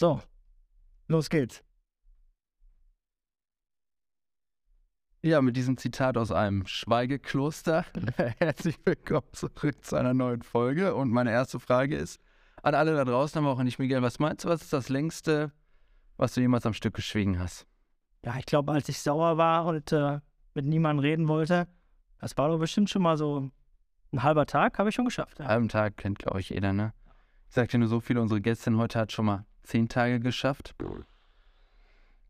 So, los geht's. Ja, mit diesem Zitat aus einem Schweigekloster. Herzlich willkommen zurück zu einer neuen Folge. Und meine erste Frage ist an alle da draußen, aber auch an dich, Miguel. Was meinst du, was ist das längste, was du jemals am Stück geschwiegen hast? Ja, ich glaube, als ich sauer war und äh, mit niemandem reden wollte, das war doch bestimmt schon mal so ein halber Tag, habe ich schon geschafft. Ja. Halben Tag kennt, glaube ich, jeder, ne? Ich sagte nur so viel, unsere Gästin heute hat schon mal zehn Tage geschafft.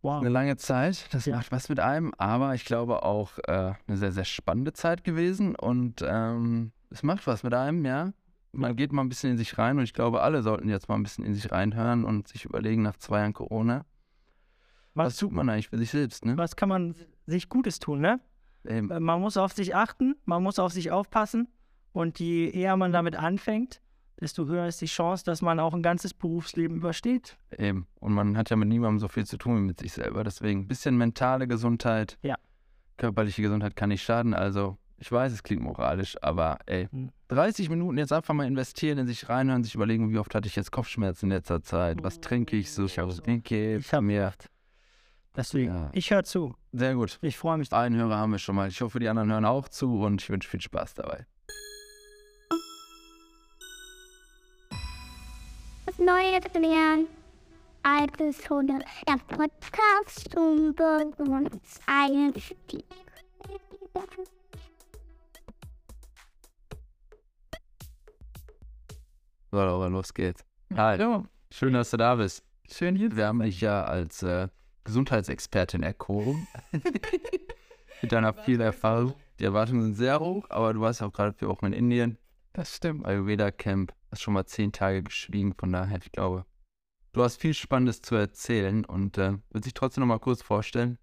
Wow. Eine lange Zeit, das Ja. macht was mit einem, aber ich glaube auch äh, eine sehr, sehr spannende Zeit gewesen und ähm, es macht was mit einem, ja. Man geht mal ein bisschen in sich rein und ich glaube, alle sollten jetzt mal ein bisschen in sich reinhören und sich überlegen nach zwei Jahren Corona, was, Was, tut man eigentlich für sich selbst, ne? was kann man sich Gutes tun, ne? Eben, Äh, Man muss auf sich achten, man muss auf sich aufpassen und je eher man damit anfängt, desto höher ist die Chance, dass man auch ein ganzes Berufsleben übersteht. eben. Und man hat ja mit niemandem so viel zu tun wie mit sich selber, deswegen ein bisschen mentale Gesundheit, Ja. körperliche Gesundheit kann nicht schaden, also ich weiß, es klingt moralisch, aber ey, Hm. 30 Minuten jetzt einfach mal investieren, in sich reinhören, sich überlegen, wie oft hatte ich jetzt Kopfschmerzen in letzter Zeit, was trinke ich so, ich habe denke, Ich habe mir. Deswegen, Ja. ich höre zu. Sehr gut. Ich freue mich. Einen Hörer haben wir schon mal. Ich hoffe, die anderen hören auch zu und ich wünsche viel Spaß dabei. Was Neues lernen. Altes von der Podcast über uns Einstieg. So, Laura, los geht's. Hi. Hallo, Schön, dass du da bist. schön hier. Wir haben dich ja als äh, Gesundheitsexpertin erkoren. Mit deiner viel Erfahrung. Die Erwartungen sind sehr hoch, aber du warst ja auch gerade vier Wochen in Indien. Das stimmt. Ayurveda Camp. Hast schon mal zehn Tage geschwiegen, von daher, ich glaube, du hast viel Spannendes zu erzählen und äh, willst dich trotzdem noch mal kurz vorstellen?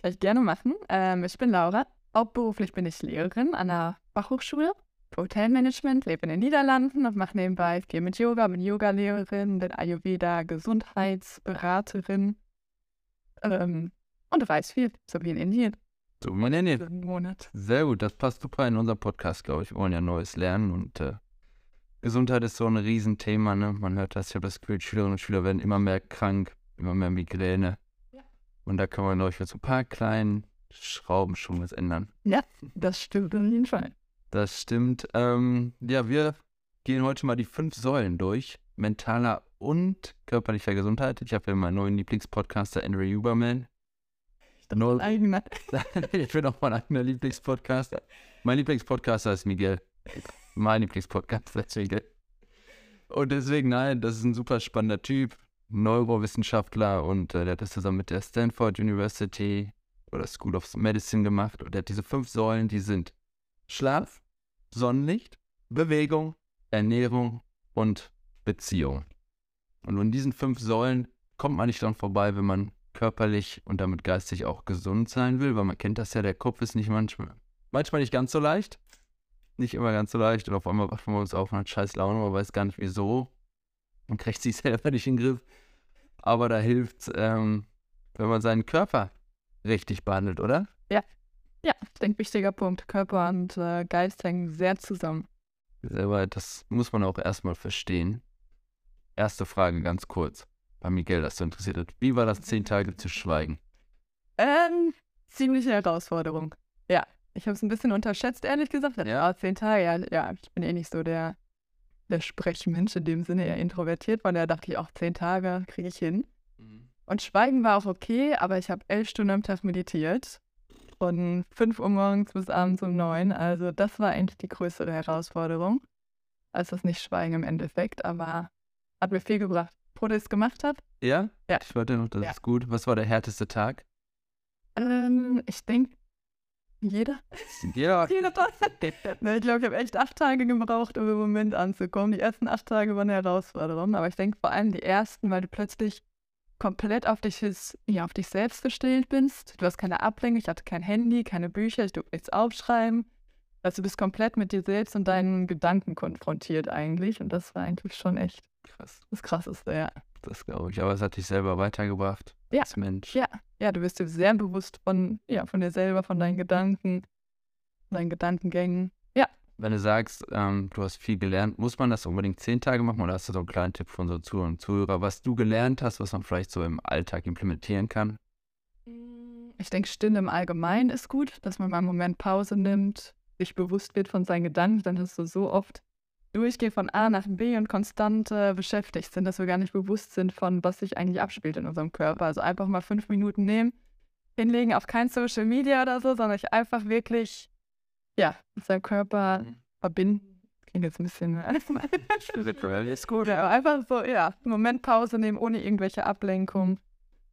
Kann ich gerne machen. Ähm, ich bin Laura. Hauptberuflich bin ich Lehrerin an der Fachhochschule für Hotelmanagement, lebe in den Niederlanden und mache nebenbei viel mit Yoga, bin Yogalehrerin, bin Ayurveda Gesundheitsberaterin ähm, und reise viel, so wie in Indien. So, man nennt Monat. Sehr gut, das passt super in unserem Podcast, glaube ich. Wir wollen ja Neues lernen und äh, Gesundheit ist so ein Riesenthema, ne? Man hört das, ich habe das Gefühl, Schülerinnen und Schüler werden immer mehr krank, immer mehr Migräne. Ja. Und da kann man, glaube ich, mit so ein paar kleinen Schrauben schon was ändern. Das stimmt auf jeden Fall. Das stimmt. Ähm, ja, wir gehen heute mal die fünf Säulen durch. Mentaler und körperlicher Gesundheit. Ich habe ja meinen neuen Lieblingspodcaster Andrew Huberman. Ich bin auch mein eigener Lieblingspodcaster. Mein Lieblingspodcaster ist Miguel. Mein Lieblingspodcaster ist Miguel. Und deswegen, nein, das ist ein super spannender Typ. Neurowissenschaftler und äh, der hat das zusammen mit der Stanford University oder School of Medicine gemacht. Und der hat diese fünf Säulen, die sind Schlaf, Sonnenlicht, Bewegung, Ernährung und Beziehung. Und in diesen fünf Säulen kommt man nicht dran vorbei, wenn man körperlich und damit geistig auch gesund sein will, weil man kennt das ja, der Kopf ist nicht manchmal, manchmal nicht ganz so leicht. Nicht immer ganz so leicht. Und auf einmal wacht man uns auf und hat scheiß Laune, man weiß gar nicht wieso. Man kriegt sich selber nicht in den Griff. Aber da hilft, ähm, wenn man seinen Körper richtig behandelt, oder? Ja, ich denke, wichtiger Punkt. Körper und äh, Geist hängen sehr zusammen. Selber, das muss man auch erstmal verstehen. Erste Frage ganz kurz. Bei Miguel, das so interessiert hat. Wie war das, zehn Tage zu schweigen? Ähm, ziemliche Herausforderung. Ja, ich habe es ein bisschen unterschätzt, ehrlich gesagt. Ja? Ja, zehn Tage, ja, ja, ich bin eh nicht so der, der Sprechmensch in dem Sinne, eher introvertiert. Von daher dachte ich auch, zehn Tage kriege ich hin. Und Schweigen war auch okay, aber ich habe elf Stunden am Tag meditiert. Von 5 Uhr morgens bis abends um 9. Also das war eigentlich die größere Herausforderung, als das nicht Schweigen im Endeffekt. Aber hat mir viel gebracht. Pro das gemacht hat, Ja? Ja. Ich wollte noch, das Ja. ist gut. Was war der härteste Tag? ähm, ich denke, jeder. Ja. Jeder. Ne, ich glaube, ich habe echt acht Tage gebraucht, um im Moment anzukommen. Die ersten acht Tage waren eine Herausforderung, aber ich denke vor allem die ersten, weil du plötzlich komplett auf dich, ja, auf dich selbst gestellt bist. Du hast keine Ablenkung, ich hatte kein Handy, keine Bücher, ich durfte nichts aufschreiben. Also du bist komplett mit dir selbst und deinen Gedanken konfrontiert eigentlich. Und das war eigentlich schon echt Krass. das Krasseste, ja. Das glaube ich. Aber es hat dich selber weitergebracht. Ja. Als Mensch. Ja. Ja, du bist dir sehr bewusst von, ja, von dir selber, von deinen Gedanken, deinen Gedankengängen. Ja, wenn du sagst, ähm, du hast viel gelernt, muss man das unbedingt zehn Tage machen oder hast du so einen kleinen Tipp von so Zuhörern und Zuhörer, was du gelernt hast, was man vielleicht so im Alltag implementieren kann? Ich denke, Stille im Allgemeinen ist gut, dass man mal einen Moment Pause nimmt, sich bewusst wird von seinen Gedanken, dann hast du so oft durchgehen von A nach B und konstant äh, beschäftigt sind, dass wir gar nicht bewusst sind von, was sich eigentlich abspielt in unserem Körper. Also einfach mal fünf Minuten nehmen, hinlegen auf kein Social Media oder so, sondern sich einfach wirklich, ja, mit seinem Körper Mhm. verbinden. Klingt jetzt ein bisschen. äh, ist gut. ja, aber einfach so, ja, einen Moment Pause nehmen, ohne irgendwelche Ablenkung.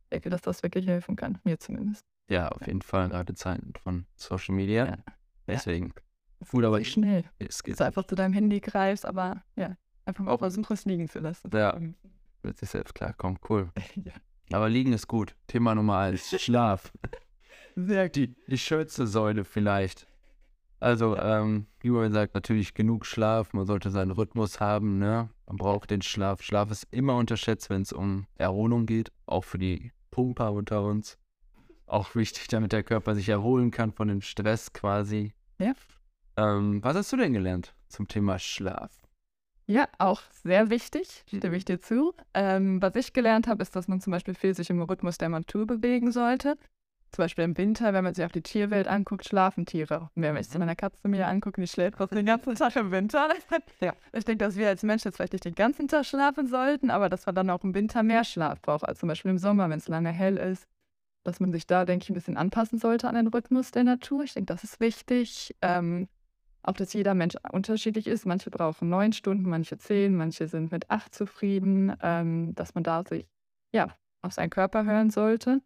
Ich denke, dass das wirklich helfen kann, mir zumindest. Ja, auf jeden Fall, gerade Zeiten von Social Media. Ja. Deswegen. Gut, aber schnell. es Dass geht du einfach zu deinem Handy greifst, aber ja, einfach mal Auch- versuchen, es liegen zu lassen. Ja. mit sich selbst klarkommen. Cool. ja. Aber liegen ist gut. Thema Nummer eins, Schlaf. Sehr Die, die schönste Säule vielleicht. Also, ähm, wie man sagt, natürlich genug Schlaf. Man sollte seinen Rhythmus haben, ne? Man braucht den Schlaf. Schlaf ist immer unterschätzt, wenn es um Erholung geht. Auch für die Pumper unter uns. Auch wichtig, damit der Körper sich erholen kann von dem Stress quasi. Ja. Ähm, was hast du denn gelernt zum Thema Schlaf? Ja, auch sehr wichtig, stimme ich dir zu. Ähm, was ich gelernt habe, ist, dass man zum Beispiel viel sich im Rhythmus der Natur bewegen sollte. Zum Beispiel im Winter, wenn man sich auf die Tierwelt anguckt, schlafen Tiere. Und wenn ich zu meiner Katze mir angucke, die schläft fast den ganzen Tag im Winter. ja. Ich denke, dass wir als Menschen jetzt vielleicht nicht den ganzen Tag schlafen sollten, aber dass man dann auch im Winter mehr Schlaf braucht, als zum Beispiel im Sommer, wenn es lange hell ist. Dass man sich da, denke ich, ein bisschen anpassen sollte an den Rhythmus der Natur. Ich denke, das ist wichtig. Ähm, auch, dass jeder Mensch unterschiedlich ist. Manche brauchen neun Stunden, manche zehn, manche sind mit acht zufrieden. Ähm, dass man da sich ja, auf seinen Körper hören sollte.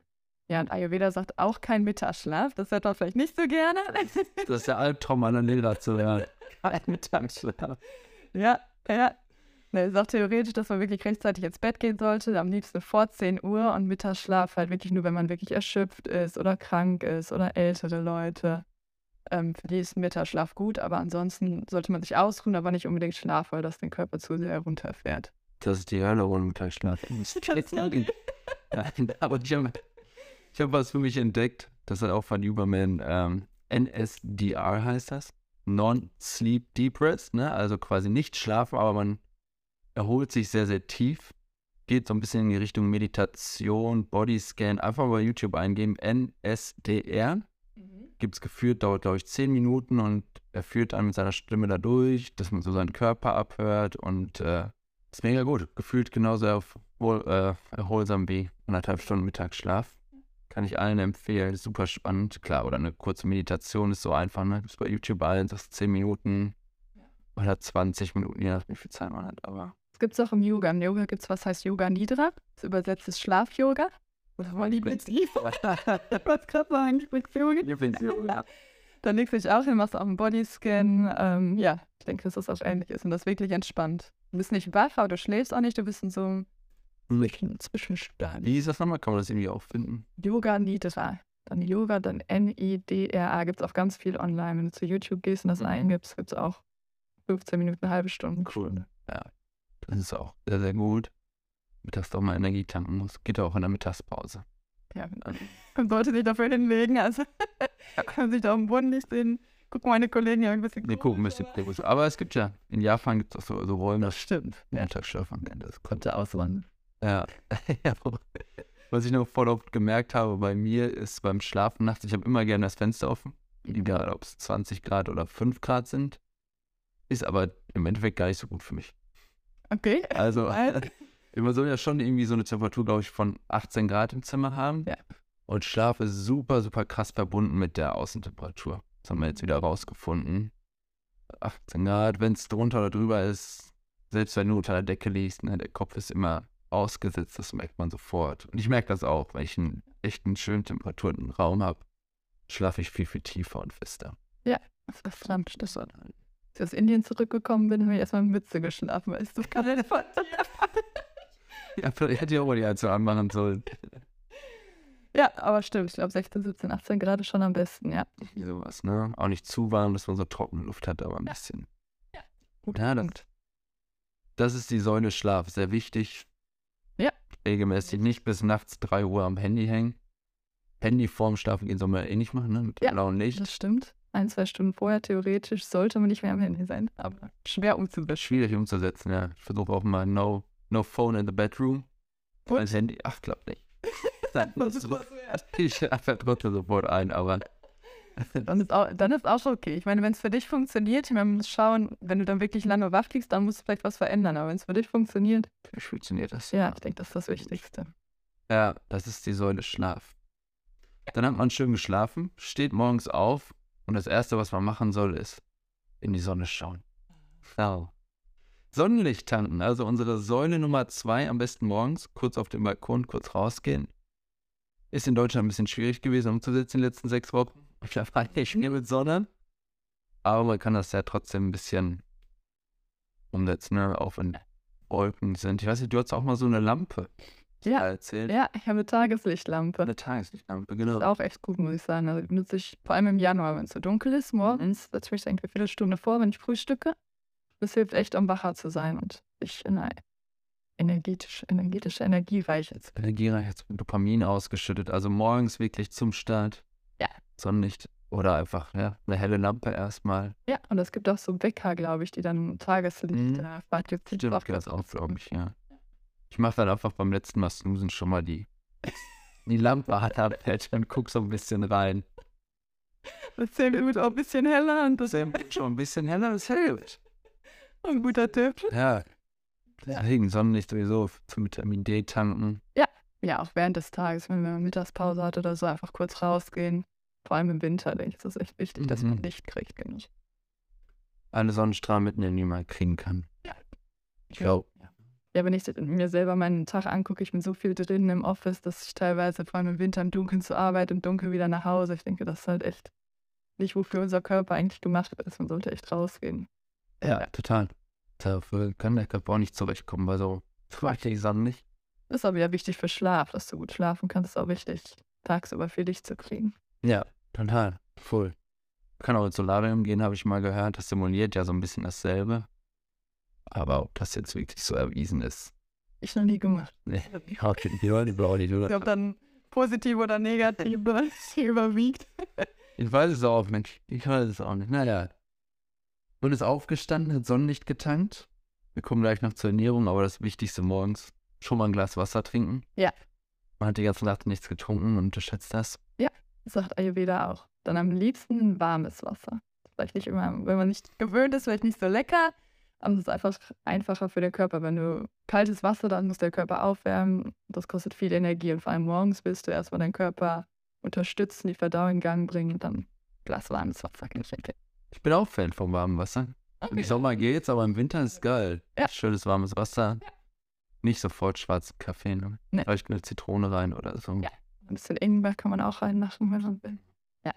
Ja, und Ayurveda sagt auch kein Mittagsschlaf. Das hört man vielleicht nicht so gerne. Das ist der Albtraum einer Lehrer zu lernen. Kein Mittagsschlaf. ja, ja. Ne, er sagt theoretisch, dass man wirklich rechtzeitig ins Bett gehen sollte, am liebsten vor 10 Uhr und Mittagsschlaf halt wirklich nur, wenn man wirklich erschöpft ist oder krank ist oder ältere Leute. Ähm, für die ist Mittagsschlaf gut, aber ansonsten sollte man sich ausruhen, aber nicht unbedingt schlafen, weil das den Körper zu sehr runterfährt. Das ist die Hölle ohne Mittagsschlaf. Nein, aber ich habe ich hab was für mich entdeckt. Das hat auch von Huberman ähm, NSDR heißt das. Non-Sleep Deep Rest, ne? Also quasi nicht schlafen, aber man erholt sich sehr, sehr tief. Geht so ein bisschen in die Richtung Meditation, Bodyscan. Einfach mal bei YouTube eingeben. NSDR. Gibt es geführt, dauert glaube ich 10 Minuten und er führt dann mit seiner Stimme da durch, dass man so seinen Körper abhört und äh, ist mega gut. Gefühlt genauso erhol, äh, erholsam wie anderthalb Stunden Mittagsschlaf. Kann ich allen empfehlen. Ist super spannend. Klar, oder eine kurze Meditation ist so einfach. Ne? Gibt es bei YouTube allen, das 10 Minuten oder 20 Minuten, je nachdem, wie viel Zeit man hat. Aber Das gibt es auch im Yoga. Im Yoga gibt es, was heißt Yoga Nidra. Das übersetzt ist Schlaf-Yoga. Oder mein Lieblings-Yoga. Ich wollte gerade sagen, Lieblings-Yoga. Dann legst du dich auch hin, machst auch einen Bodyscan. Ähm, ja, ich denke, dass das auch ähnlich ist und das wirklich entspannt. Du bist nicht wach, aber du schläfst auch nicht. Du bist in so einem Zwischenstand. Wie ist das nochmal? Kann man das irgendwie auch finden? Yoga Nidra. Dann Yoga, dann N-I-D-R-A. Gibt es auch ganz viel online. Wenn du zu YouTube gehst und das Mhm. eingibst, gibt es auch 15 Minuten, eine halbe Stunde. Cool. Ja, das ist auch sehr, sehr gut. Mittags doch mal Energie tanken muss. Geht auch in der Mittagspause. Ja, man sollte sich dafür hinlegen. Also, kann man sich da dem Boden nicht sehen. Gucken meine Kollegen ja ein bisschen. Wir gucken ein komisch, bisschen. aber- Aber es gibt ja, in Japan gibt es auch so, so Räume, Das stimmt. ja. Am Ende. Das. Konnte auswandern. Ja. ja. Was ich noch voll oft gemerkt habe bei mir ist beim Schlafen nachts, ich habe immer gerne das Fenster offen. Egal, ob es 20 Grad oder 5 Grad sind. Ist aber im Endeffekt gar nicht so gut für mich. Okay. Also, man soll ja schon irgendwie so eine Temperatur, glaube ich, von 18 Grad im Zimmer haben. Ja. Und Schlaf ist super, super krass verbunden mit der Außentemperatur. Das haben wir jetzt wieder rausgefunden. 18 Grad, wenn es drunter oder drüber ist, selbst wenn du unter der Decke liegst, ne, der Kopf ist immer ausgesetzt, das merkt man sofort. Und ich merke das auch, wenn ich einen echten schönen temperaturen Raum habe, schlafe ich viel, viel tiefer und fester. Das ist verdammt, das war. Als ich aus Indien zurückgekommen bin, habe ich erstmal mit Mütze geschlafen, weil ich so kalt fand. Ja, vielleicht hätte ich auch mal die Heizung anmachen sollen. Ja, aber stimmt. Ich glaube 16, 17, 18 Grad ist schon am besten, ja. Irgendwie sowas, ne? Auch nicht zu warm, dass man so trockene Luft hat, aber ein Ja. bisschen. Gut. Ja, das, das ist die Säule Schlaf, sehr wichtig. Ja. Regelmäßig nicht bis nachts 3 Uhr am Handy hängen. Handy vorm Schlafen gehen soll man eh nicht machen, ne? Mit Ja, blauen Licht. Das stimmt. ein, zwei Stunden vorher theoretisch sollte man nicht mehr am Handy sein. Aber schwer umzusetzen. Schwierig umzusetzen, ja. Ich versuche auch mal no, no phone in the bedroom. Und? Mein Handy, ach, klappt nicht. Dann Das ist was wert. ich verdrücke sofort ein, aber Dann ist auch, dann ist auch schon okay. Ich meine, wenn es für dich funktioniert, ich man muss schauen, wenn du dann wirklich lange wach liegst, dann musst du vielleicht was verändern. Aber wenn es für dich funktioniert, funktioniert das? ja, ich denke, das ist das Wichtigste. Ja, das ist die Säule Schlaf. Dann hat man schön geschlafen, steht morgens auf und das Erste, was man machen soll, ist in die Sonne schauen. So. Sonnenlicht tanken, also unsere Säule Nummer zwei, am besten morgens, kurz auf dem Balkon, kurz rausgehen. Ist in Deutschland ein bisschen schwierig gewesen umzusetzen in den letzten sechs Wochen. Ich war nicht mehr mit Sonne. Aber man kann das ja trotzdem ein bisschen umsetzen, ne? auch wenn Wolken sind. Ich weiß nicht, du hast auch mal so eine Lampe Ja. erzählt. Ja, ich habe eine Tageslichtlampe. Eine Tageslichtlampe, Das genau. ist auch echt gut, muss ich sagen. Also die nutze ich vor allem im Januar, wenn es so dunkel ist, morgens, setze ich mich irgendwie eine Viertelstunde vor, wenn ich frühstücke. Das hilft echt, um wacher zu sein und ich in eine energetische, energetische Energie reich jetzt. Energiereich jetzt mit Dopamin ausgeschüttet. Also morgens wirklich zum Start. Ja. Sonnenlicht. Oder einfach, ja, eine helle Lampe erstmal. Ja, und es gibt auch so Wecker, glaube ich, die dann Tageslicht Mhm. äh. Stimmt, das auch, glaube ich, ja. Ich mache dann einfach beim letzten Mal snoosen schon mal die, die Lampe hat abhält und guck so ein bisschen rein. Das 10 Minuten auch ein bisschen heller und das Das ist schon ein bisschen heller, das hilft. Ein guter Tipp. Ja. Deswegen Sonnenlicht sowieso zum Vitamin D tanken. Ja, auch während des Tages, wenn man Mittagspause hat oder so, einfach kurz rausgehen. Vor allem im Winter, denke ich, ist das echt wichtig, dass man Mhm. Licht kriegt, genug. Eine Sonnenstrahl mitnehmen, die man kriegen kann. Ja. Ich glaube, Ja, wenn ich mir selber meinen Tag angucke, ich bin so viel drin im Office, dass ich teilweise vor allem im Winter im Dunkeln zur Arbeit, im Dunkeln wieder nach Hause. Ich denke, das ist halt echt nicht, wofür unser Körper eigentlich gemacht ist. Man sollte echt rausgehen. Ja, total. Dafür kann der Körper auch nicht zurechtkommen, weil so sonnenlicht. Das ist aber ja wichtig für Schlaf, dass du gut schlafen kannst. Ist auch wichtig, tagsüber viel Licht zu kriegen. Ja, total. Voll. Kann auch ins Solarium gehen, habe ich mal gehört. Das simuliert ja so ein bisschen dasselbe. Aber ob das jetzt wirklich so erwiesen ist. Ich noch nie gemacht. Nee, ich nicht, Ob dann positiv oder negativ überwiegt. Ich weiß es auch nicht. Ich weiß es auch nicht. Naja. Und ist aufgestanden, hat Sonnenlicht getankt. Wir kommen gleich noch zur Ernährung, aber das Wichtigste morgens. Schon mal ein Glas Wasser trinken. Ja. Man hat die ganze Nacht nichts getrunken und unterschätzt das. sagt Ayurveda auch. Dann am liebsten ein warmes Wasser. Vielleicht nicht immer, wenn man nicht gewöhnt ist, vielleicht nicht so lecker, aber es ist einfach einfacher für den Körper. Wenn du kaltes Wasser, dann muss der Körper aufwärmen. Das kostet viel Energie und vor allem morgens willst du erstmal deinen Körper unterstützen, die Verdauung in Gang bringen und dann Glas warmes Wasser. Ich bin auch Fan vom warmen Wasser. Im Sommer geht's, aber im Winter ist geil. Ja. Schönes warmes Wasser. Nicht sofort schwarzen Kaffee, ne? Nee. Vielleicht eine Zitrone rein oder so. Ja. Ein bisschen Ingwer kann man auch reinmachen, wenn man will. Ja.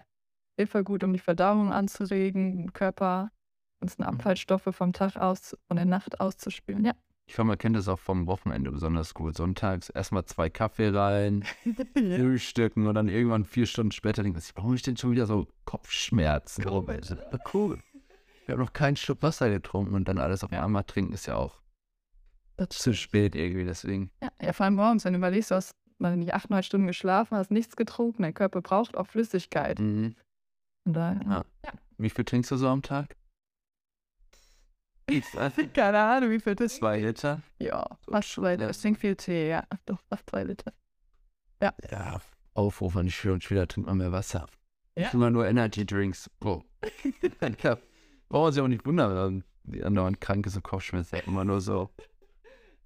Hilfe gut, um die Verdauung anzuregen, den Körper, ganzen Abfallstoffe vom Tag aus, von der Nacht auszuspülen. Ja. Ich glaube, man kennt das auch vom Wochenende besonders gut. Sonntags erstmal zwei Kaffee rein, frühstücken und dann irgendwann vier Stunden später denkt man sich, warum habe ich denn schon wieder so Kopfschmerzen? Komisch. Cool. Wir haben noch keinen Schluck Wasser getrunken und dann alles auf einmal trinken ist ja auch Das zu spät irgendwie, deswegen. Ja, ja, vor allem morgens, wenn du überlegst, du hast mal nicht acht, neun Stunden geschlafen, hast nichts getrunken, dein Körper braucht auch Flüssigkeit. Mhm. Von daher, Ja. Wie viel trinkst du so am Tag? Ich nicht. Keine Ahnung, wie viel das Zwei Liter? Ja, fast zwei Liter. Ich trinke viel Tee, ja. Doch, fast zwei Liter. Ja, Aufruf an die Schüler und Schüler, trinkt mal mehr Wasser. Ja. Immer nur Energy Drinks. Bro. ja, brauchen sich auch nicht wundern, wenn die andauernd krank ist und Kopfschmerzen. Immer nur so.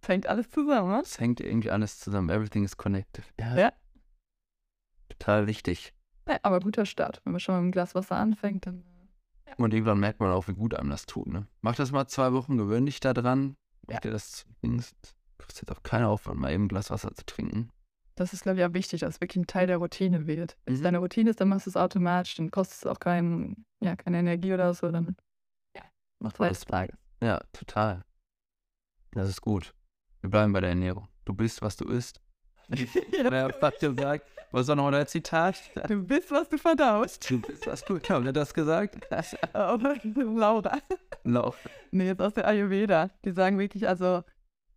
Das hängt alles zusammen, ne? Es hängt irgendwie alles zusammen. Everything is connected. Ja. Total wichtig. Ja, aber guter Start. Wenn man schon mit einem Glas Wasser anfängt, dann. Und irgendwann merkt man auch, wie gut einem das tut. Ne? Mach das mal zwei Wochen, gewöhn dich da dran. Ja. Mach dir das zumindest. Kostet auch keinen Aufwand, mal eben ein Glas Wasser zu trinken. Das ist, glaube ich, auch wichtig, dass es wirklich ein Teil der Routine wird. Wenn es Mhm. deine Routine ist, dann machst du es automatisch, dann kostet es auch kein, ja, keine Energie oder so. Dann Macht zwei alles. Tage. Ja, total. Das ist gut. Wir bleiben bei der Ernährung. Du bist, was du isst. Wer hat gesagt? Was war noch der Zitat? Du bist, was du verdaust. Du bist, was du. Wer hat das gesagt? Aber Laura. Lauf. Nee, jetzt aus der Ayurveda. Die sagen wirklich, also,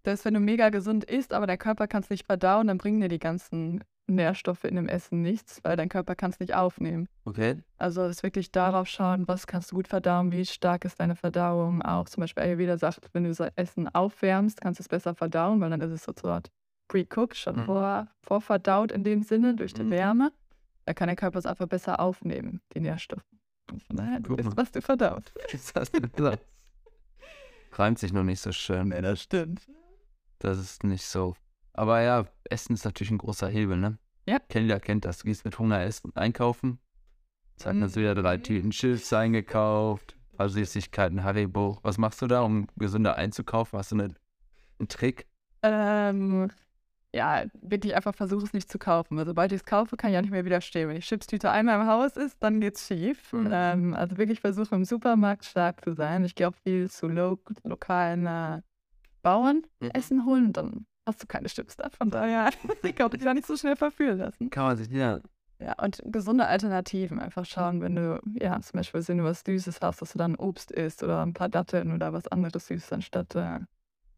dass wenn du mega gesund isst, aber der Körper kann es nicht verdauen, dann bringen dir die ganzen Nährstoffe in dem Essen nichts, weil dein Körper kann es nicht aufnehmen. Okay. Also es ist wirklich darauf schauen, was kannst du gut verdauen, wie stark ist deine Verdauung. Auch zum Beispiel Ayurveda sagt, wenn du das Essen aufwärmst, kannst du es besser verdauen, weil dann ist es sozusagen pre-cooked, schon Mhm. vor, vorverdaut in dem Sinne durch die Mhm. Wärme. Da kann der Körper es einfach besser aufnehmen, die Nährstoffe. Und Von daher, du mal. was du verdaust. Das hast du gesagt. Reimt sich noch nicht so schön. das stimmt. Das ist nicht so. Aber ja, Essen ist natürlich ein großer Hebel, ne? Ja. Jeder kennt das. Du gehst mit Hunger essen, einkaufen. Zack, Mhm. hast du wieder drei Tüten Chips eingekauft, ein paar Süßigkeiten, Haribo. Was machst du da, um gesünder einzukaufen? Hast du eine, einen Trick? Ähm, ja, wirklich einfach versuche es nicht zu kaufen. Weil sobald ich es kaufe, kann ich ja nicht mehr widerstehen. Wenn die Chipstüte einmal im Haus ist, dann geht's schief. Mhm. Ähm, also wirklich versuche im Supermarkt stark zu sein. Ich gehe auch viel zu lo lokalen äh, Bauern Mhm. Essen holen und dann hast du keine Chips da. Von daher ich glaube, dich da nicht so schnell verführen lassen. Kann man sich, ja. Ja, und gesunde Alternativen. Einfach schauen, wenn du, ja, zum Beispiel, wenn du was Süßes hast, dass du dann Obst isst oder ein paar Datteln oder was anderes Süßes anstatt äh,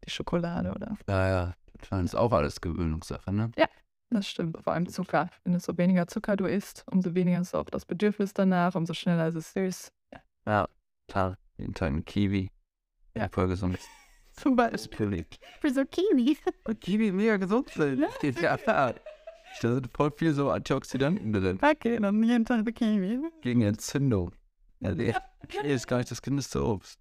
die Schokolade oder Ja, ja. Das ist auch alles Gewöhnungssache, ne? Das stimmt, vor allem Zucker. Wenn desto weniger Zucker du isst, umso weniger ist auch das Bedürfnis danach, umso schneller ist es süß. Ja, klar. Jeden Tag ein Kiwi. Ja. voll gesund. Zum Beispiel. Für so Kiwis. Und Kiwi mega gesund sind. Ja, klar. Da sind voll viel so Antioxidanten drin. Okay, dann jeden Tag eine Kiwi. Gegen Entzündung. Ja, nee. Kiwi ist gar nicht das kindeste Obst.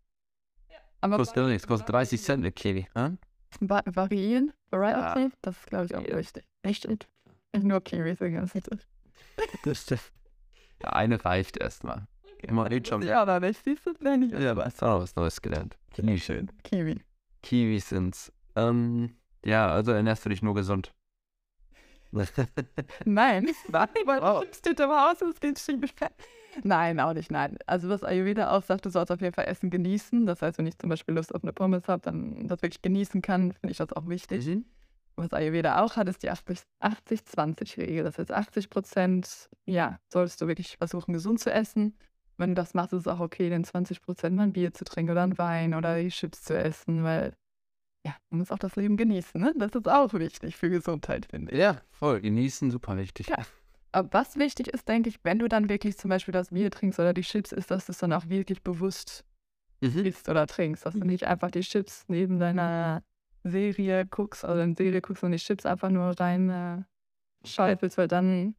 Aber Kostet nichts, kostet 30 Cent eine Kiwi. Hm? Va variieren, Variety, das ist, glaube ich, auch wichtig. Echt? Nicht nur Kiwis die ganze Zeit. Das stimmt. Ja, eine reicht erstmal. Immer nicht schon. Ja, aber nicht, siehst du, nein, nicht. Ja, aber hast auch noch was Neues gelernt. Kiwi schön. Kiwi. Kiwis sind's. Ähm, ja, also ernährst du dich nur gesund. Nein, nein, weil Wow. du im Haus und es geht schief. Nein, auch nicht, nein. Also was Ayurveda auch sagt, du sollst auf jeden Fall Essen genießen. Das heißt, wenn ich zum Beispiel Lust auf eine Pommes habe, dann das wirklich genießen kann, finde ich das auch wichtig. Was Ayurveda auch hat, ist die 80 80-20-Regel. Das heißt, 80 Prozent, ja, solltest du wirklich versuchen, gesund zu essen. Wenn du das machst, ist es auch okay, dann 20 Prozent mal ein Bier zu trinken oder ein Wein oder die Chips zu essen, weil, ja, man muss auch das Leben genießen, ne? Das ist auch wichtig für Gesundheit, finde ich. Ja, voll. Genießen, super wichtig. Ja. Aber was wichtig ist, denke ich, wenn du dann wirklich zum Beispiel das Bier trinkst oder die Chips isst, dass du es dann auch wirklich bewusst Mhm. isst oder trinkst. Dass du nicht einfach die Chips neben deiner Serie guckst, also eine Serie guckst und die Chips einfach nur rein äh, schaufelst, weil dann,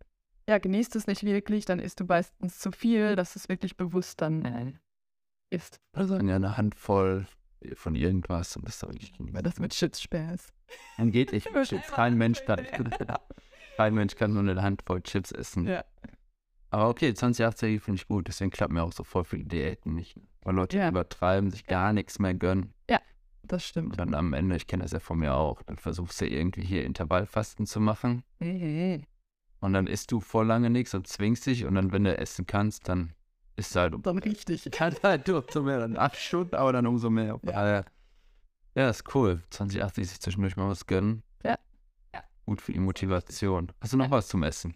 ja, genießt es nicht wirklich, dann isst du meistens zu viel, dass du es wirklich bewusst dann isst. Also, Dann ja eine Handvoll von irgendwas und das ist doch wirklich weil das mit Chips schwer ist. Dann geht nicht mit Chips. Kein Mensch kann. Kein Mensch kann nur eine Handvoll Chips essen. Ja. Aber okay, 2080 finde ich gut, deswegen klappen mir auch so voll viele Diäten nicht. Weil Leute Ja. übertreiben, sich gar nichts mehr gönnen. Das stimmt. Und dann am Ende, ich kenne das ja von mir auch, dann versuchst du irgendwie hier Intervallfasten zu machen. Und dann isst du voll lange nichts und zwingst dich und dann, wenn du essen kannst, dann isst du halt um. Dann richtig. Kann halt umso mehr, dann acht Stunden, aber dann umso mehr. Ja. Ja, ja ist cool. 2080 sich zwischendurch mal was gönnen. Gut für die Motivation. Hast du noch was zum Essen?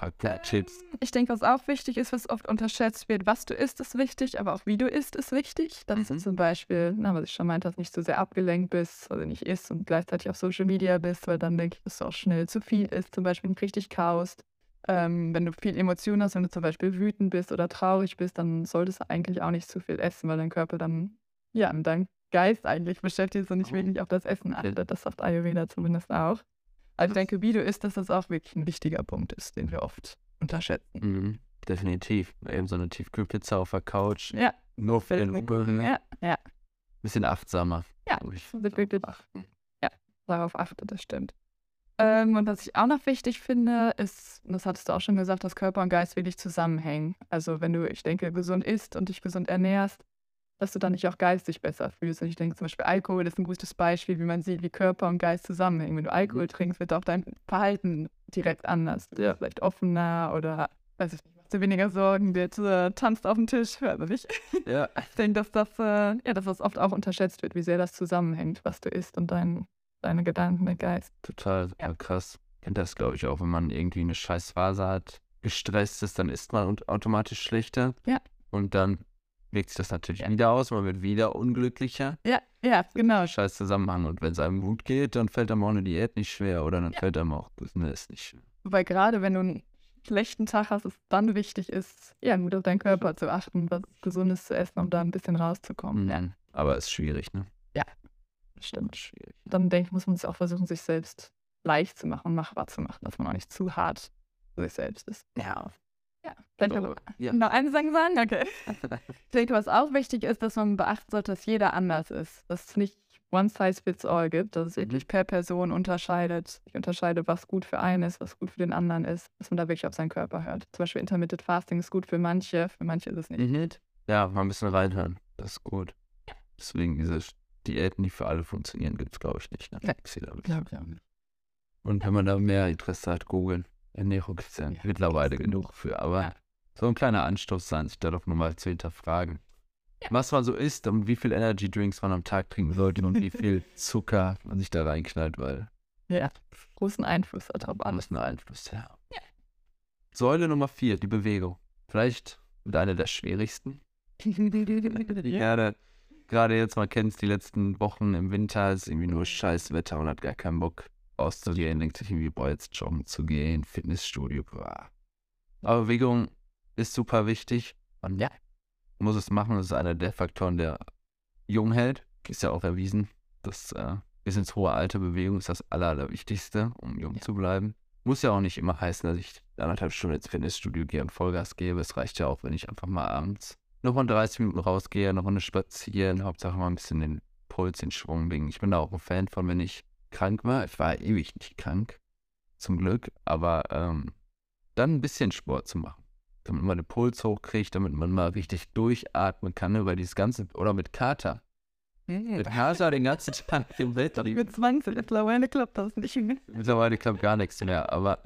Ein paar Chips. Ich denke, was auch wichtig ist, was oft unterschätzt wird, was du isst, ist wichtig, aber auch wie du isst, ist wichtig. Dass du Mhm. zum Beispiel, na, was ich schon meinte, dass nicht so sehr abgelenkt bist, also nicht isst und gleichzeitig auf Social Media bist, weil dann denke ich, dass du auch schnell zu viel isst, zum Beispiel richtig kaust. Ähm, wenn du viel Emotionen hast, wenn du zum Beispiel wütend bist oder traurig bist, dann solltest du eigentlich auch nicht zu viel essen, weil dein Körper dann, ja, und dein Geist eigentlich beschäftigt und nicht Oh. wirklich auf das Essen achtet. Das sagt Ayurveda zumindest auch. Also ich denke, wie du isst, dass das auch wirklich ein wichtiger Punkt ist, den wir oft unterschätzen. Mhm. Definitiv. Eben so eine Tiefkühlpizza auf der Couch. Ja, Nur für den mir- Ober. ja, ja. Bisschen achtsamer. Ja, ich. wirklich- Achten. darauf achtet, das stimmt. Ähm, und was ich auch noch wichtig finde, ist, das hattest du auch schon gesagt, dass Körper und Geist wirklich zusammenhängen. Also wenn du, ich denke, gesund isst und dich gesund ernährst, dass du dann nicht auch geistig besser fühlst. Und ich denke zum Beispiel, Alkohol ist ein gutes Beispiel, wie man sieht, wie Körper und Geist zusammenhängen. Wenn du Alkohol trinkst, wird auch dein Verhalten direkt anders. Bist vielleicht offener oder, weiß ich nicht, machst dir weniger Sorgen, wird, äh, tanzt auf dem Tisch, hört man nicht. Ja. Ich denke, dass das, äh, ja, dass das oft auch unterschätzt wird, wie sehr das zusammenhängt, was du isst und dein, deine Gedanken, dein Geist. Total ja. krass. Kennt das, glaube ich, auch, wenn man irgendwie eine scheiß Phase hat, gestresst ist, dann isst man und- automatisch schlechter. Ja. Und dann wirkt sich das natürlich Ja. wieder aus, man wird wieder unglücklicher. Ja, ja, genau. Scheiß Zusammenhang. Und wenn es einem gut geht, dann fällt einem auch eine Diät nicht schwer oder dann Ja. fällt einem auch Business nicht schwer. Wobei gerade wenn du einen schlechten Tag hast, es dann wichtig ist, ja, gut auf deinen Körper zu achten, was Gesundes zu essen, um da ein bisschen rauszukommen. Ja. Aber ist schwierig, ne? stimmt. Schwierig. Dann denke ich, muss man es auch versuchen, sich selbst leicht zu machen und machbar zu machen, dass man auch nicht zu hart für sich selbst ist. Ja. Ja, vielleicht noch, Ja. noch eine Sache sagen? Okay. Ich denke, was auch wichtig ist, dass man beachten sollte, dass jeder anders ist. Dass es nicht one size fits all gibt, dass es wirklich per Person unterscheidet. Ich unterscheide, was gut für einen ist, was gut für den anderen ist, dass man da wirklich auf seinen Körper hört. Zum Beispiel Intermittent Fasting ist gut für manche, für manche ist es nicht. Mhm. Ja, mal ein bisschen reinhören. Das ist gut. Deswegen diese Diäten, die für alle funktionieren, gibt es, glaube ich, nicht. Ne? Nee. Ich sehe da nicht. Glaub ich auch nicht. Und wenn man da mehr Interesse hat, googeln. Ernährung es ja, Ja, mittlerweile genug für. Aber Ja. so ein kleiner Anstoß sein, sich da doch nochmal zu hinterfragen. Was man so isst und wie viel Energy Drinks man am Tag trinken sollte und wie viel Zucker man sich da reinknallt, weil Ja, großen Einfluss hat darauf alles einen Einfluss, ja. Säule Nummer vier, die Bewegung. Vielleicht mit einer der schwierigsten. Gerade, gerade jetzt, man kennt es, die letzten Wochen im Winter ist irgendwie nur scheiß Wetter und hat gar keinen Bock auszugehen, denkt sich irgendwie, boah, jetzt joggen zu gehen, Fitnessstudio, boah. Aber Bewegung ist super wichtig und ja, muss es machen. Das ist einer der Faktoren, der jung hält. Ist ja auch erwiesen, dass äh, bis ins hohe Alter Bewegung ist das Aller, Allerwichtigste, um jung zu bleiben. Muss ja auch nicht immer heißen, dass ich anderthalb Stunden ins Fitnessstudio gehe und Vollgas gebe. Es reicht ja auch, wenn ich einfach mal abends noch mal 30 Minuten rausgehe, eine Runde spazieren, Hauptsache mal ein bisschen den Puls, den Schwung bringen. Ich bin da auch ein Fan von, wenn ich krank war. Ich war ewig nicht krank, zum Glück, aber ähm, dann ein bisschen Sport zu machen. Damit man den Puls hochkriegt, damit man mal richtig durchatmen kann über dieses ganze, oder mit Kater. Mit Kater den ganzen Tag im Bett. Mit 20 mittlerweile klappt das nicht. Mittlerweile klappt gar nichts mehr, aber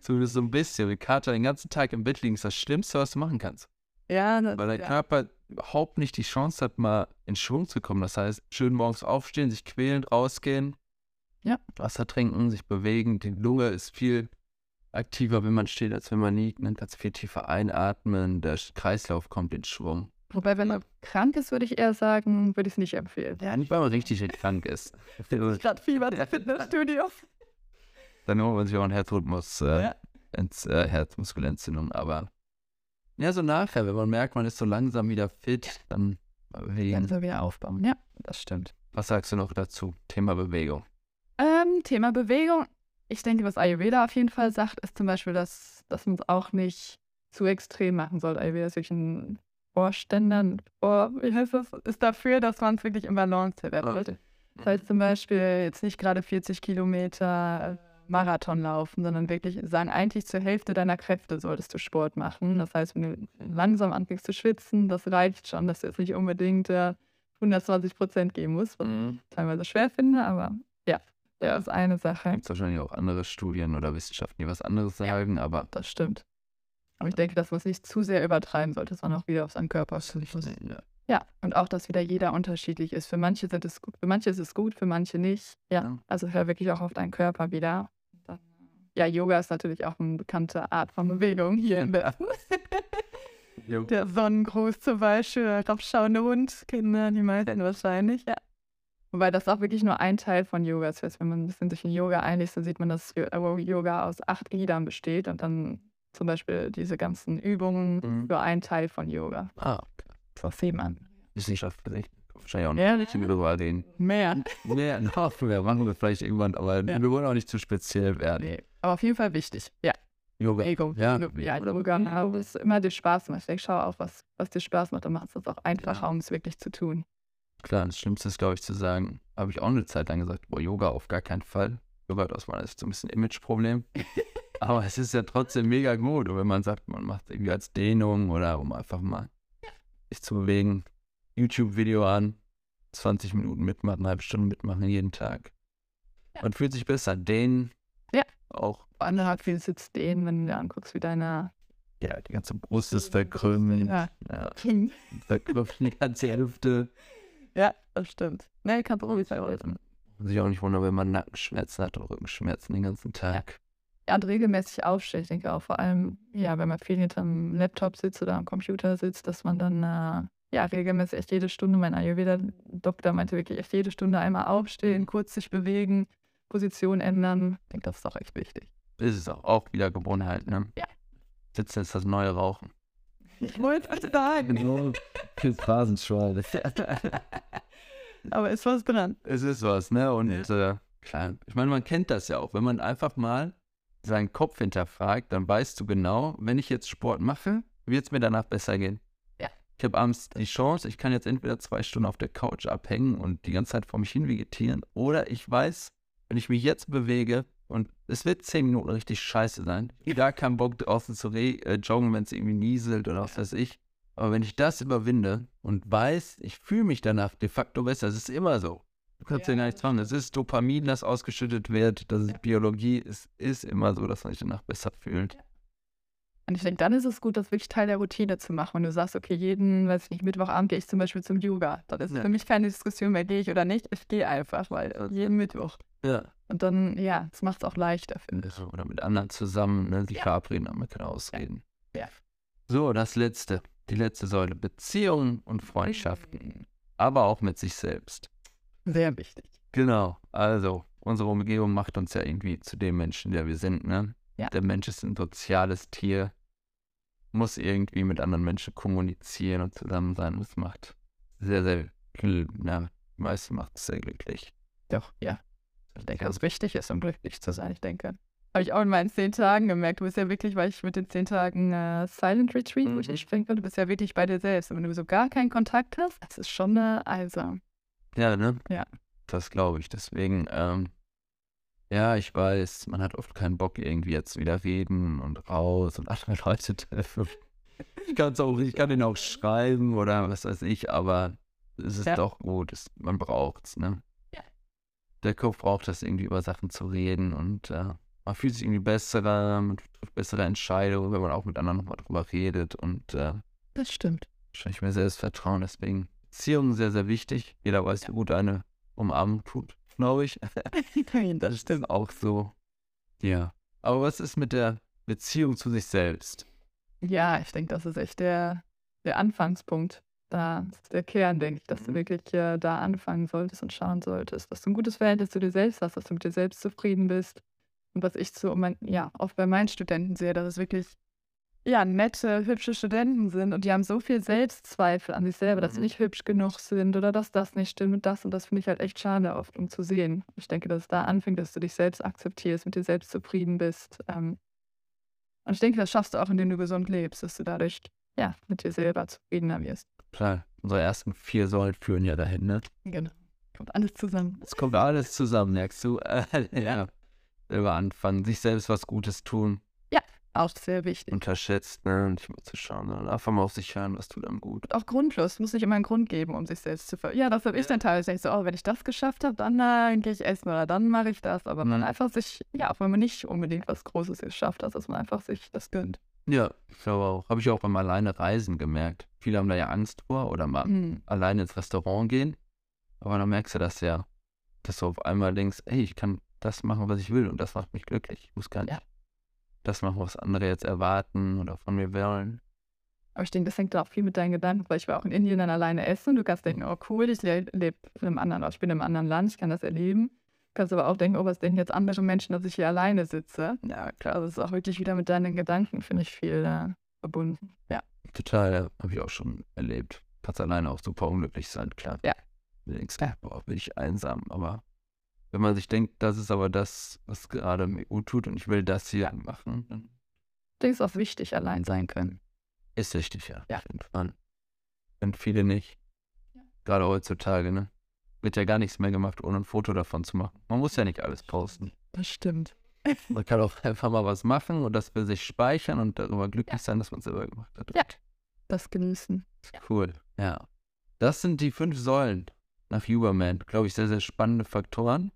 zumindest so ein bisschen. Mit Kater den ganzen Tag im Bett liegen ist das Schlimmste, was du machen kannst. Ja, das, Weil dein ja. Körper überhaupt nicht die Chance hat, mal in Schwung zu kommen. Das heißt, schön morgens aufstehen, sich quälen, rausgehen, Ja. Wasser trinken, sich bewegen. Die Lunge ist viel aktiver, wenn man steht, als wenn man liegt. Man kann viel tiefer einatmen. Der Kreislauf kommt in Schwung. Wobei, wenn man krank ist, würde ich eher sagen, würde ich es nicht empfehlen. Ja, nicht, weil man richtig krank ist. Gerade Fieber im Fitnessstudio. Dann holt man sich auch einen Herzrhythmus, äh, Ja. ins, äh, Herzmuskelentzündung. Aber ja, so nachher, wenn man merkt, man ist so langsam wieder fit, dann mal bewegen. Dann so wieder aufbauen. Ja, das stimmt. Was sagst du noch dazu? Thema Bewegung. Ähm, Thema Bewegung. Ich denke, was Ayurveda auf jeden Fall sagt, ist zum Beispiel, dass, dass man es auch nicht zu extrem machen sollte. Ayurveda ist wirklich ein Vorständer, Vor, wie heißt das? Ist dafür, dass man es wirklich im Balance hält. Das heißt zum Beispiel jetzt nicht gerade 40 Kilometer äh, Marathon laufen, sondern wirklich sagen, eigentlich zur Hälfte deiner Kräfte solltest du Sport machen. Das heißt, wenn du langsam anfängst zu schwitzen, das reicht schon, dass du jetzt nicht unbedingt äh, 120 Prozent geben musst, was Mhm. ich teilweise schwer finde, aber ja, das ist eine Sache. Gibt es wahrscheinlich auch andere Studien oder Wissenschaften, die was anderes sagen, aber Das stimmt. Aber ich denke, dass man es nicht zu sehr übertreiben sollte, sondern auch wieder auf seinen Körper schaut. ja. Ja, und auch, dass wieder jeder unterschiedlich ist. Für manche sind es gut, für manche ist es gut, für manche nicht. Ja, Ja. also hör wirklich auch auf deinen Körper wieder. Dann, ja, Yoga ist natürlich auch eine bekannte Art von Bewegung hier im Westen. Jo. Der Sonnengruß zum Beispiel, der raufschauende Hund, kennen ja die meisten wahrscheinlich, ja. Wobei das auch wirklich nur ein Teil von Yoga ist. Das heißt, wenn man ein bisschen sich in Yoga einliest, dann sieht man, dass Yo- Yoga aus acht Gliedern besteht und dann zum Beispiel diese ganzen Übungen Mhm. für einen Teil von Yoga. Ah, okay. Das sieht man. Wissenschaft vielleicht. Wahrscheinlich auch nicht. Ehrlich? Darüber reden. Mehr. Mehr, noch mehr machen wir vielleicht irgendwann, aber Ja. wir wollen auch nicht zu speziell werden. Nee. Aber auf jeden Fall wichtig. Ja, Yoga. Bewegung. Ja. ja Yoga, wo es immer dir Spaß macht. Ich schau auf, was, was dir Spaß macht, dann macht es das auch einfacher, um es wirklich zu tun. Klar, das Schlimmste ist, glaube ich, zu sagen, habe ich auch eine Zeit lang gesagt, boah, Yoga auf gar keinen Fall. Yoga hat aus meiner Sicht so ein bisschen Imageproblem. Aber es ist ja trotzdem mega gut. Und wenn man sagt, man macht irgendwie als Dehnung oder um einfach mal sich zu bewegen, YouTube-Video an, 20 Minuten mitmachen, eine halbe Stunde mitmachen jeden Tag. Man fühlt sich besser. Dehnen. Ja. Auch, Andere hat viel Sitz dehnen, wenn du dir anguckst, wie deine ja, die ganze Brust ist verkrümmt. Ja. Ja, verkrümmt die ganze Hälfte. Ja, das stimmt. Nee, kannst du auch nicht sagen. Und sich auch nicht wundern, wenn man Nackenschmerzen hat oder Rückenschmerzen den ganzen Tag. Ja, und regelmäßig aufstehen. Ich denke auch vor allem, ja, wenn man viel hinterm Laptop sitzt oder am Computer sitzt, dass man dann, äh, ja, regelmäßig echt jede Stunde, mein Ayurveda-Doktor meinte wirklich echt jede Stunde einmal aufstehen, kurz sich bewegen, Position ändern. Ich denke, das ist auch echt wichtig. ist es auch, auch wieder Gewohnheit, ne? Ja. Sitzen ist das neue Rauchen. Ich wollte es sagen. Genau. Für Phrasenschweine. Aber ist was dran. Es ist was, ne? Und äh, klar, ich meine, man kennt das ja auch. Wenn man einfach mal seinen Kopf hinterfragt, dann weißt du genau, wenn ich jetzt Sport mache, wird es mir danach besser gehen. Ja. Ich habe abends die Chance, ich kann jetzt entweder zwei Stunden auf der Couch abhängen und die ganze Zeit vor mich hin vegetieren, oder ich weiß, wenn ich mich jetzt bewege und es wird zehn Minuten richtig scheiße sein, gar keinen Bock draußen zu äh, joggen, wenn es irgendwie nieselt oder was weiß ich. Aber wenn ich das überwinde und weiß, ich fühle mich danach de facto besser, es ist immer so. Du kannst ja, Ja, gar nichts machen. Es ist Dopamin, das ausgeschüttet wird. Das ist Biologie. Es ist immer so, dass man sich danach besser fühlt. Und ich denke, dann ist es gut, das wirklich Teil der Routine zu machen. Wenn du sagst, okay, jeden, weiß ich nicht, Mittwochabend gehe ich zum Beispiel zum Yoga. Dann ist Ja. für mich keine Diskussion mehr, gehe ich oder nicht. Ich gehe einfach, weil Ja. jeden Mittwoch. Ja. Und dann, ja, das macht es auch leichter, finde ich. Oder mit anderen zusammen, ne, sich Ja. verabreden, damit kann ausreden. Ja. So, das letzte. Die letzte Säule. Beziehungen und Freundschaften. Aber auch mit sich selbst. Sehr wichtig. Genau. Also, unsere Umgebung macht uns ja irgendwie zu dem Menschen, der wir sind, ne? Ja. Der Mensch ist ein soziales Tier. Muss irgendwie mit anderen Menschen kommunizieren und zusammen sein. Das macht sehr, sehr viel, ja, die meisten macht es sehr glücklich. Doch, ja. Ich denke, dass es wichtig ist, um glücklich zu sein, ich denke. Habe ich auch in meinen zehn Tagen gemerkt. Du bist ja wirklich, weil ich mit den zehn Tagen äh, Silent Retreat, wo ich Mhm. nicht sprechen konnte, du bist ja wirklich bei dir selbst. Und wenn du so gar keinen Kontakt hast, das ist schon eine einsam. Ja, ne? Ja. Das glaube ich. Deswegen, ähm, ja, ich weiß, man hat oft keinen Bock, irgendwie jetzt wieder reden und raus und andere Leute treffen. Ich kann es auch, ich kann den auch schreiben oder was weiß ich, aber es ist Ja. doch gut, es, man braucht es, ne? Der Kopf braucht das irgendwie über Sachen zu reden und äh, man fühlt sich irgendwie besser, man trifft bessere Entscheidungen, wenn man auch mit anderen nochmal drüber redet und äh, Das stimmt. wahrscheinlich mehr Selbstvertrauen. Deswegen Beziehungen sehr, sehr wichtig. Jeder weiß, wie gut eine Umarmung tut, glaube ich. das ist auch so. Ja. Aber was ist mit der Beziehung zu sich selbst? Ja, ich denke, das ist echt der, der Anfangspunkt. Da ist der Kern, denke ich, dass du Mhm. wirklich äh, da anfangen solltest und schauen solltest, dass du ein gutes Verhältnis zu dir selbst hast, dass du mit dir selbst zufrieden bist. Und was ich so mein, ja, oft bei meinen Studenten sehe, dass es wirklich ja, nette, hübsche Studenten sind und die haben so viel Selbstzweifel an sich selber, dass sie Mhm. nicht hübsch genug sind oder dass das nicht stimmt und das. Und das finde ich halt echt schade oft, um zu sehen. Ich denke, dass es da anfängt, dass du dich selbst akzeptierst, mit dir selbst zufrieden bist. Ähm, und ich denke, das schaffst du auch, indem du gesund lebst, dass du dadurch ja, mit dir selber zufriedener wirst. Klar, unsere ersten vier Säulen führen ja dahin, ne? Genau. Kommt alles zusammen. Es kommt alles zusammen, merkst du? Ja. Selber anfangen, sich selbst was Gutes tun, Auch sehr wichtig. unterschätzt, ne? Nicht mal zu schauen, sondern einfach mal auf sich hören, was tut einem gut. Auch grundlos. Es muss nicht immer einen Grund geben, um sich selbst zu ver... Ja, das habe ich Ja. dann teilweise. So, oh, wenn ich das geschafft habe, dann äh, gehe ich essen oder dann mache ich das. Aber man Mhm. einfach sich, ja, auch wenn man nicht unbedingt was Großes geschafft hat, dass man einfach sich das gönnt. Ja, ich glaube auch. Habe ich auch beim alleine Reisen gemerkt. Viele haben da ja Angst vor oder mal Mhm. alleine ins Restaurant gehen. Aber dann merkst du das ja, dass du auf einmal denkst, ey, ich kann das machen, was ich will und das macht mich glücklich. Ich muss gar nicht Ja. das machen, was andere jetzt erwarten oder von mir wollen. Aber ich denke, das hängt auch viel mit deinen Gedanken, weil ich war auch in Indien dann alleine essen. Du kannst denken, oh cool, ich le lebe in einem anderen, ich bin in einem anderen Land, ich kann das erleben. Du kannst aber auch denken, oh, was denken jetzt andere Menschen, dass ich hier alleine sitze? Ja, klar, das ist auch wirklich wieder mit deinen Gedanken, finde ich, viel äh, verbunden. Ja. Total, ja, habe ich auch schon erlebt. Kannst alleine auch super unglücklich sein, klar. Ja. Du denkst, boah, bin ich einsam. Aber wenn man sich denkt, das ist aber das, was gerade mir gut tut und ich will das hier machen, dann Ich denke, es ist auch wichtig, allein sein können. ist richtig, ja. Ja. Und viele nicht. Ja. Gerade heutzutage, ne? Wird ja gar nichts mehr gemacht, ohne ein Foto davon zu machen. Man muss ja nicht alles posten. Das stimmt. Man kann auch einfach mal was machen und das für sich speichern und darüber glücklich sein, dass man es selber gemacht hat. Ja. Das genießen. Cool. Ja. Das sind die fünf Säulen nach Huberman. Glaube ich, sehr, sehr spannende Faktoren.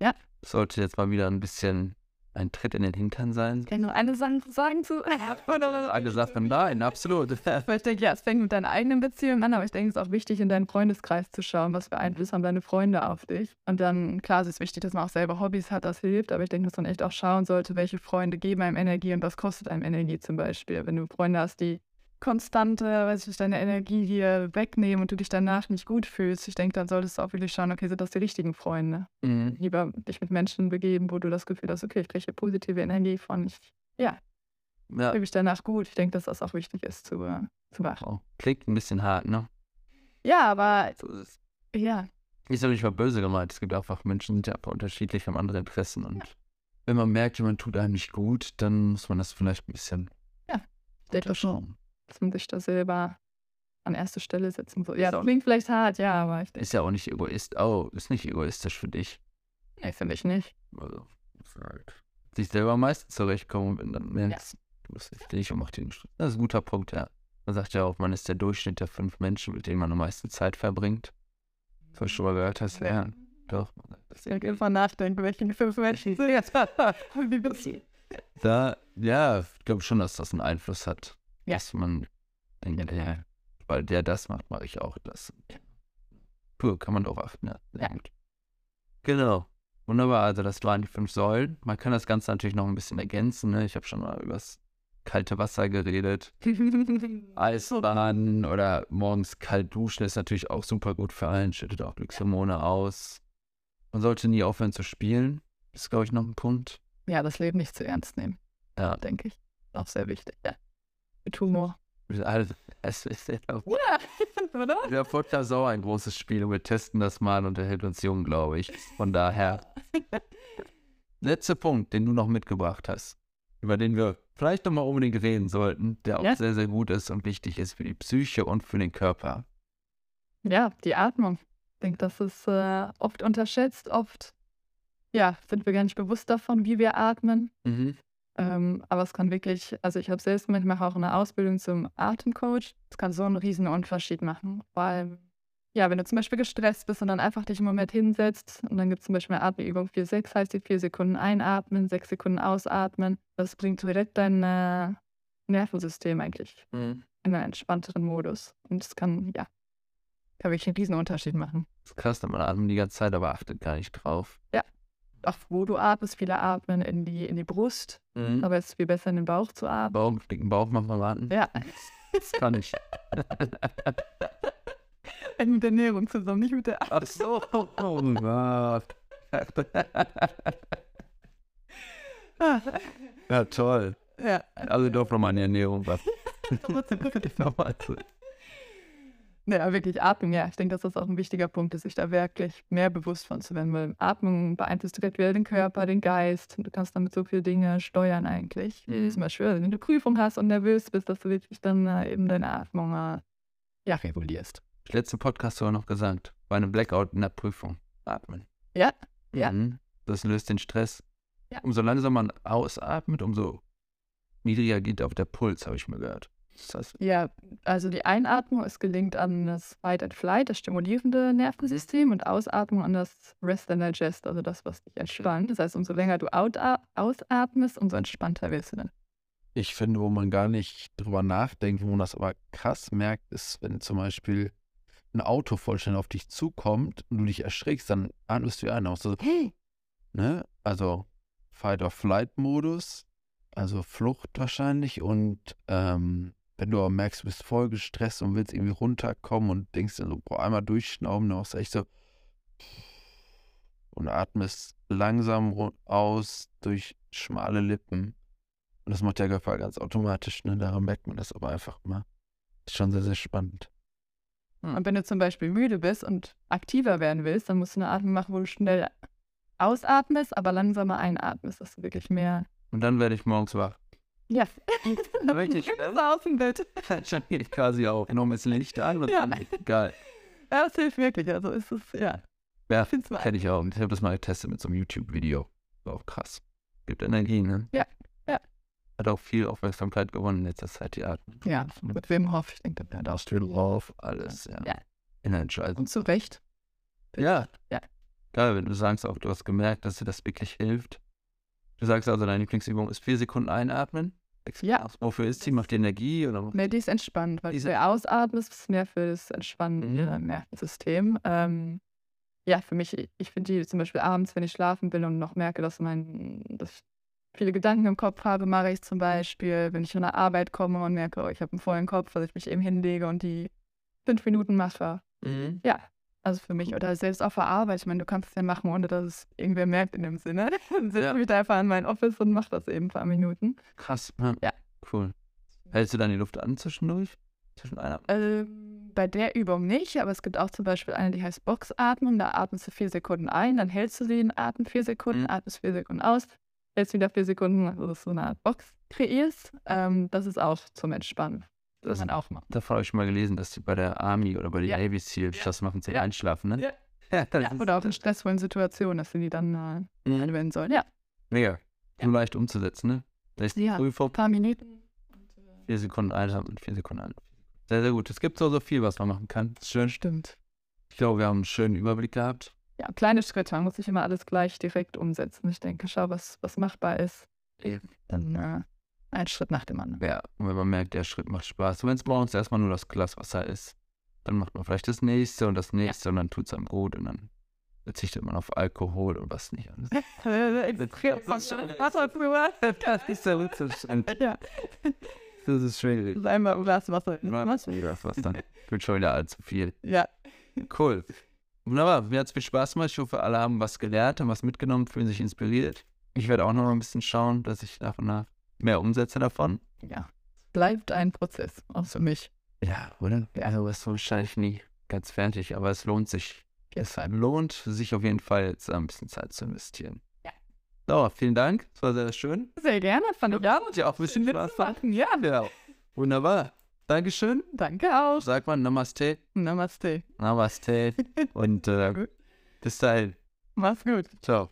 Ja. Sollte jetzt mal wieder ein bisschen ein Tritt in den Hintern sein. Kann ich noch eine Sache sagen zu? Eine Sache, nein, absolut. Weil ich denke, ja, es fängt mit deinen eigenen Beziehungen an, aber ich denke, es ist auch wichtig, in deinen Freundeskreis zu schauen, was für Einfluss haben deine Freunde auf dich. Und dann, klar, es ist wichtig, dass man auch selber Hobbys hat, das hilft, aber ich denke, dass man echt auch schauen sollte, welche Freunde geben einem Energie und was kostet einem Energie zum Beispiel. Wenn du Freunde hast, die konstante, weiß ich, deine Energie dir wegnehmen und du dich danach nicht gut fühlst, ich denke, dann solltest du auch wirklich schauen, okay, sind das die richtigen Freunde? Mhm. Lieber dich mit Menschen begeben, wo du das Gefühl hast, okay, ich kriege hier positive Energie von, ich, ja, Ja, fühle mich danach gut. Ich denke, dass das auch wichtig ist zu, äh, zu machen. oh, klingt ein bisschen hart, ne? Ja, aber So ist es. ja, Ist ja nicht mal böse gemeint. Es gibt einfach Menschen, die sind ja unterschiedlich, haben andere Interessen. Und wenn man merkt, jemand tut einem nicht gut, dann muss man das vielleicht ein bisschen ich denke schon, schauen. Dass man sich da selber an erste Stelle setzen soll. Ja, das klingt vielleicht hart, ja, aber ich denke, Ist ja auch nicht egoist. Oh, ist nicht egoistisch für dich. nee, finde ich nicht. Also, halt sich selber am meisten zurechtkommen, wenn dann merkst, du bist nicht dich und macht einen Stress. Das ist ein guter Punkt, ja. Man sagt ja auch, man ist der Durchschnitt der fünf Menschen, mit denen man am meisten Zeit verbringt. Das hast du schon mal gehört hast, ja. Doch. Ich denke, einfach nachdenken, welche fünf Menschen sind jetzt. Wie bist du? Da, ja, ich glaube schon, dass das einen Einfluss hat. Ja. Dass man denkt, ja, weil der das macht, mache ich auch das. Puh, kann man drauf achten, ja. Genau. Wunderbar, also das waren die fünf Säulen. Man kann das Ganze natürlich noch ein bisschen ergänzen. Ne? Ich habe schon mal übers kalte Wasser geredet. Eisbaden oder morgens kalt duschen ist natürlich auch super gut für allen, schüttet auch Glückshormone aus. Man sollte nie aufhören zu spielen. Das ist, glaube ich, noch ein Punkt. Ja, das Leben nicht zu ernst nehmen, Ja, denke ich. Auch sehr wichtig, ja. Mit Humor. Es ist ja Oder? Der Podcast ist auch ein großes Spiel und wir testen das mal und er hält uns jung, glaube ich. Von daher. Letzter Punkt, den du noch mitgebracht hast, über den wir vielleicht nochmal unbedingt reden sollten, der auch Ja. sehr, sehr gut ist und wichtig ist für die Psyche und für den Körper. Ja, die Atmung. Ich denke, das ist äh, oft unterschätzt. Oft, ja, sind wir gar nicht bewusst davon, wie wir atmen. Mhm. Ähm, aber es kann wirklich, also ich habe selbst ich mache auch eine Ausbildung zum Atemcoach. Es kann so einen riesen Unterschied machen. Vor allem, ja, wenn du zum Beispiel gestresst bist und dann einfach dich im Moment hinsetzt und dann gibt es zum Beispiel eine Atemübung 4-6, heißt die 4 Sekunden einatmen, 6 Sekunden ausatmen. Das bringt direkt dein äh, Nervensystem eigentlich Mhm. in einen entspannteren Modus. Und es kann, ja, kann wirklich einen riesen Unterschied machen. Das ist krass, man atmet die ganze Zeit, aber achtet gar nicht drauf. Auch wo du atmest, viele atmen in die, in die Brust, Mhm. aber es ist viel besser in den Bauch zu atmen. Bauch, dicken Bauch manchmal warten. Ja, Das kann ich. mit der Ernährung zusammen, nicht mit der Ach so. Oh Gott. ja, toll. Ja, Also doch nochmal eine Ernährung was. Nochmal zu- ja, wirklich Atmung, ja. Ich denke, dass das auch ein wichtiger Punkt ist, sich da wirklich mehr bewusst von zu werden, weil Atmung beeinflusst direkt wieder den Körper, den Geist. Und du kannst damit so viele Dinge steuern eigentlich. Mhm. Zum Beispiel, wenn du eine Prüfung hast und nervös bist, dass du wirklich dann äh, eben deine Atmung äh, ja, regulierst. Letzte Podcast sogar noch gesagt, bei einem Blackout in der Prüfung atmen. Ja, ja. Mhm. Das löst den Stress. Ja. Umso langsamer man ausatmet, umso niedriger geht auch der Puls, habe ich mal gehört. Das heißt, Ja, also die Einatmung ist gelingt an das Fight and Flight, das stimulierende Nervensystem, und Ausatmung an das Rest and Digest, also das, was dich entspannt. Das heißt, umso länger du ausatmest, umso entspannter wirst du dann. Ich finde, wo man gar nicht drüber nachdenkt, wo man das aber krass merkt, ist, wenn zum Beispiel ein Auto vollständig auf dich zukommt und du dich erschrickst, dann atmest du ein aus. So, ne? Also Fight-or-Flight-Modus, also Flucht wahrscheinlich. Und ähm, wenn du aber merkst, du bist voll gestresst und willst irgendwie runterkommen und denkst dir so, boah, einmal durchschnauben, dann machst du echt so und atmest langsam aus durch schmale Lippen. Und das macht der Körper ganz automatisch, ne? Daran merkt man das aber einfach immer. Ist schon sehr, sehr spannend. Und wenn du zum Beispiel müde bist und aktiver werden willst, dann musst du eine Atmung machen, wo du schnell ausatmest, aber langsamer einatmest, dass du wirklich mehr. und dann werde ich morgens wach. Ja, Richtig das Bett. Dann ich quasi auf. Enormes Licht an und Ja. geil. Ja, das hilft wirklich. Also ist es, ja. Ja, hätte ich auch. Ich habe das mal getestet mit so einem YouTube-Video. War auch krass. Gibt Energie, ne? Ja, ja. Hat auch viel Aufmerksamkeit gewonnen in letzter Zeit, die Atmung. Ja, mit Wim Hof, ich denke, da hast du drauf, alles, ja. Ja. Energizer. Und zu Recht. Ja. Ja. Geil, wenn du sagst auch, du hast gemerkt, dass dir das wirklich hilft. Du sagst also, deine Lieblingsübung ist vier Sekunden einatmen. Ja. Wofür ist die? Macht die Energie? Oder Nee, die ist entspannt, weil Diese- du ausatmest, ist mehr für das entspannende Mhm. Nervensystem. Ähm, ja, für mich, ich finde die zum Beispiel abends, wenn ich schlafen will und noch merke, dass mein, dass ich viele Gedanken im Kopf habe, mache ich zum Beispiel, wenn ich von der Arbeit komme und merke, oh, ich habe einen vollen Kopf, dass ich mich eben hinlege und die fünf Minuten mache. Mhm. Ja, also für mich. Oder selbst auf der Arbeit. Ich meine, du kannst es ja machen, ohne dass es irgendwer merkt in dem Sinne. Dann setze Ja. ich da einfach in mein Office und mache das eben ein paar Minuten. Krass. Ja. Ja. Cool. Hältst du dann die Luft an zwischendurch? Zwischen einer. Ähm, bei der Übung nicht, aber es gibt auch zum Beispiel eine, die heißt Boxatmung. Da atmest du vier Sekunden ein, dann hältst du den Atem vier Sekunden, Mhm. atmest vier Sekunden aus, hältst wieder vier Sekunden, also dass du so eine Art Box kreierst. Ähm, das ist auch zum Entspannen. Das man auch machen. Davon habe ich mal gelesen, dass die bei der Army oder bei den Ja. Navy Seals Ja. das machen zum Ja. Einschlafen, ne? Ja. Ja, Ja, oder auch in stressvollen Situationen, dass sie die dann äh, Mhm. anwenden sollen. Ja, mega. So leicht umzusetzen, ne? Da ist Ja. Prüfung, ein paar Minuten. vier Sekunden einhalten und vier Sekunden an. Sehr, sehr gut. Es gibt so, so viel, was man machen kann. Schön. Stimmt. Ich glaube, wir haben einen schönen Überblick gehabt. Ja, kleine Schritte. Man muss nicht immer alles gleich direkt umsetzen. Ich denke, schau, was, was machbar ist. Eben. Dann äh, ein Schritt nach dem anderen. Ja, und wenn man merkt, der Schritt macht Spaß. Wenn es morgens erstmal nur das Glas Wasser ist, dann macht man vielleicht das nächste und das nächste und dann tut es einem gut und dann verzichtet man auf Alkohol und was nicht alles. Das ist. Ja, schwierig. einmal ein Glas Wasser. Was das was dann? Wird schon wieder allzu viel. Ja, Cool. Wunderbar. Mir hat es viel Spaß gemacht. Ich hoffe, alle haben was gelernt, haben was mitgenommen, fühlen sich inspiriert. Ich werde auch noch mal ein bisschen schauen, dass ich nach und nach mehr umsetze davon. ja. Bleibt ein Prozess, auch für mich. Ja, oder? Also ist wahrscheinlich nie ganz fertig, aber es lohnt sich. Es lohnt sich auf jeden Fall, jetzt ein bisschen Zeit zu investieren. Ja. So, vielen Dank. Es war sehr schön. Sehr gerne, fand ich auch. Hat ja auch ein bisschen Spaß mitzumachen. Ja, Ja. Wunderbar. Dankeschön. danke auch. Sagt man Namaste. Namaste. Namaste. Und äh, bis dahin. Mach's gut. Ciao.